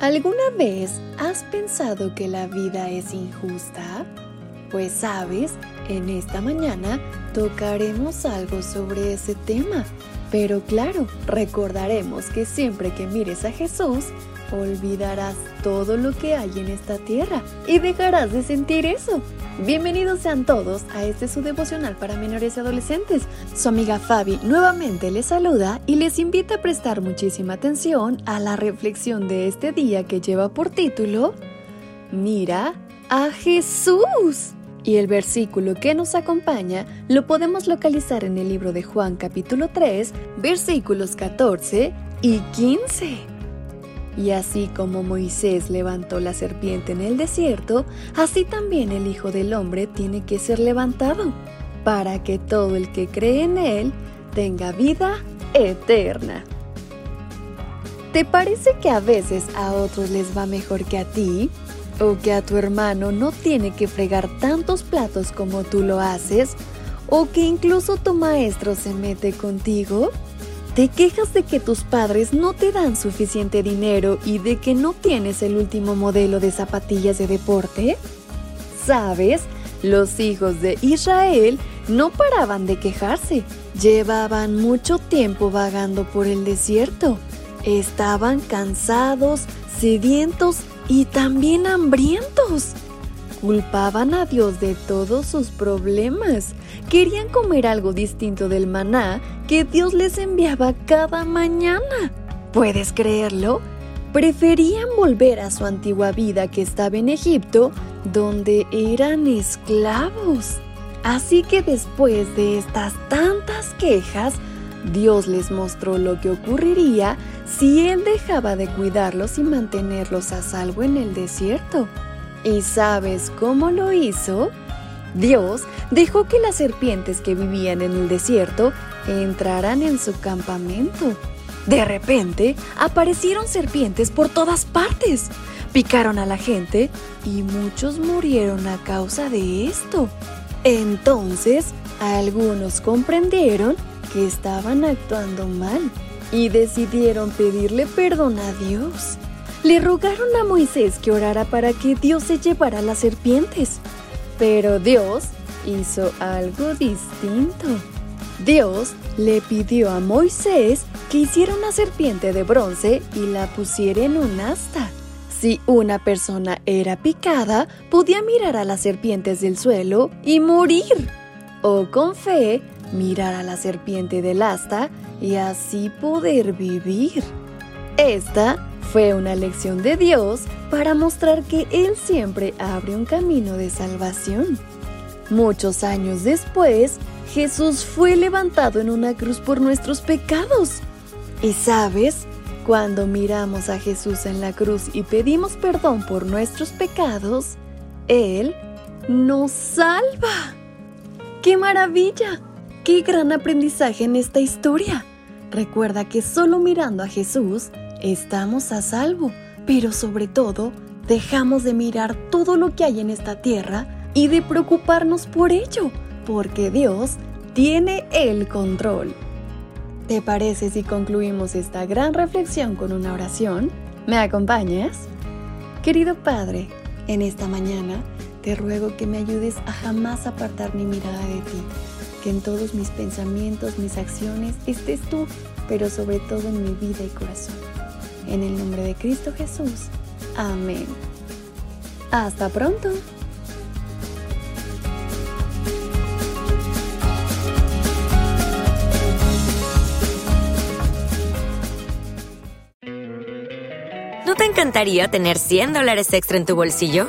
¿Alguna vez has pensado que la vida es injusta? Pues sabes, en esta mañana tocaremos algo sobre ese tema. Pero claro, recordaremos que siempre que mires a Jesús, olvidarás todo lo que hay en esta tierra y dejarás de sentir eso. Bienvenidos sean todos a este su devocional para menores y adolescentes. Su amiga Fabi nuevamente les saluda y les invita a prestar muchísima atención a la reflexión de este día que lleva por título Mira a Jesús. Y el versículo que nos acompaña lo podemos localizar en el libro de Juan capítulo 3, versículos 14 y 15. Y así como Moisés levantó la serpiente en el desierto, así también el Hijo del Hombre tiene que ser levantado, para que todo el que cree en Él tenga vida eterna. ¿Te parece que a veces a otros les va mejor que a ti? ¿O que a tu hermano no tiene que fregar tantos platos como tú lo haces? ¿O que incluso tu maestro se mete contigo? ¿Te quejas de que tus padres no te dan suficiente dinero y de que no tienes el último modelo de zapatillas de deporte? ¿Sabes? Los hijos de Israel no paraban de quejarse. Llevaban mucho tiempo vagando por el desierto. Estaban cansados, sedientos y también hambrientos. Culpaban a Dios de todos sus problemas. Querían comer algo distinto del maná que Dios les enviaba cada mañana. ¿Puedes creerlo? Preferían volver a su antigua vida que estaba en Egipto, donde eran esclavos. Así que después de estas tantas quejas, Dios les mostró lo que ocurriría si Él dejaba de cuidarlos y mantenerlos a salvo en el desierto. ¿Y sabes cómo lo hizo? Dios dejó que las serpientes que vivían en el desierto entraran en su campamento. De repente aparecieron serpientes por todas partes. Picaron a la gente y muchos murieron a causa de esto. Entonces, algunos comprendieron que estaban actuando mal y decidieron pedirle perdón a Dios le rogaron a Moisés que orara para que Dios se llevara las serpientes. Pero Dios hizo algo distinto. Dios le pidió a Moisés que hiciera una serpiente de bronce y la pusiera en un asta. Si una persona era picada, podía mirar a las serpientes del suelo y morir. O con fe, mirar a la serpiente del asta y así poder vivir. Esta fue una lección de Dios para mostrar que Él siempre abre un camino de salvación. Muchos años después, Jesús fue levantado en una cruz por nuestros pecados. Y sabes, cuando miramos a Jesús en la cruz y pedimos perdón por nuestros pecados, Él nos salva. ¡Qué maravilla! ¡Qué gran aprendizaje en esta historia! Recuerda que solo mirando a Jesús estamos a salvo, pero sobre todo dejamos de mirar todo lo que hay en esta tierra y de preocuparnos por ello, porque Dios tiene el control. ¿Te parece si concluimos esta gran reflexión con una oración? ¿Me acompañas? Querido Padre, en esta mañana te ruego que me ayudes a jamás apartar mi mirada de ti, que en todos mis pensamientos, mis acciones estés tú, pero sobre todo en mi vida y corazón. En el nombre de Cristo Jesús. Amén. Hasta pronto. ¿No te encantaría tener 100 dólares extra en tu bolsillo?